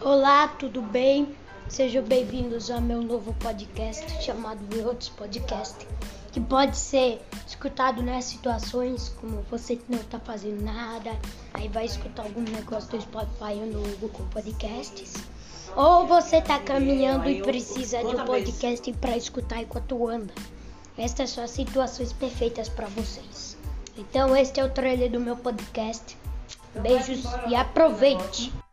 Olá, tudo bem? Sejam bem-vindos ao meu novo podcast chamado Outros Podcast, que pode ser escutado nas situações como você não está fazendo nada, aí vai escutar algum negócio do Spotify ou no Google Podcasts, ou você está caminhando e precisa de um podcast para escutar enquanto anda. Estas são as situações perfeitas para vocês. Então, este é o trailer do meu podcast. Beijos e aproveite!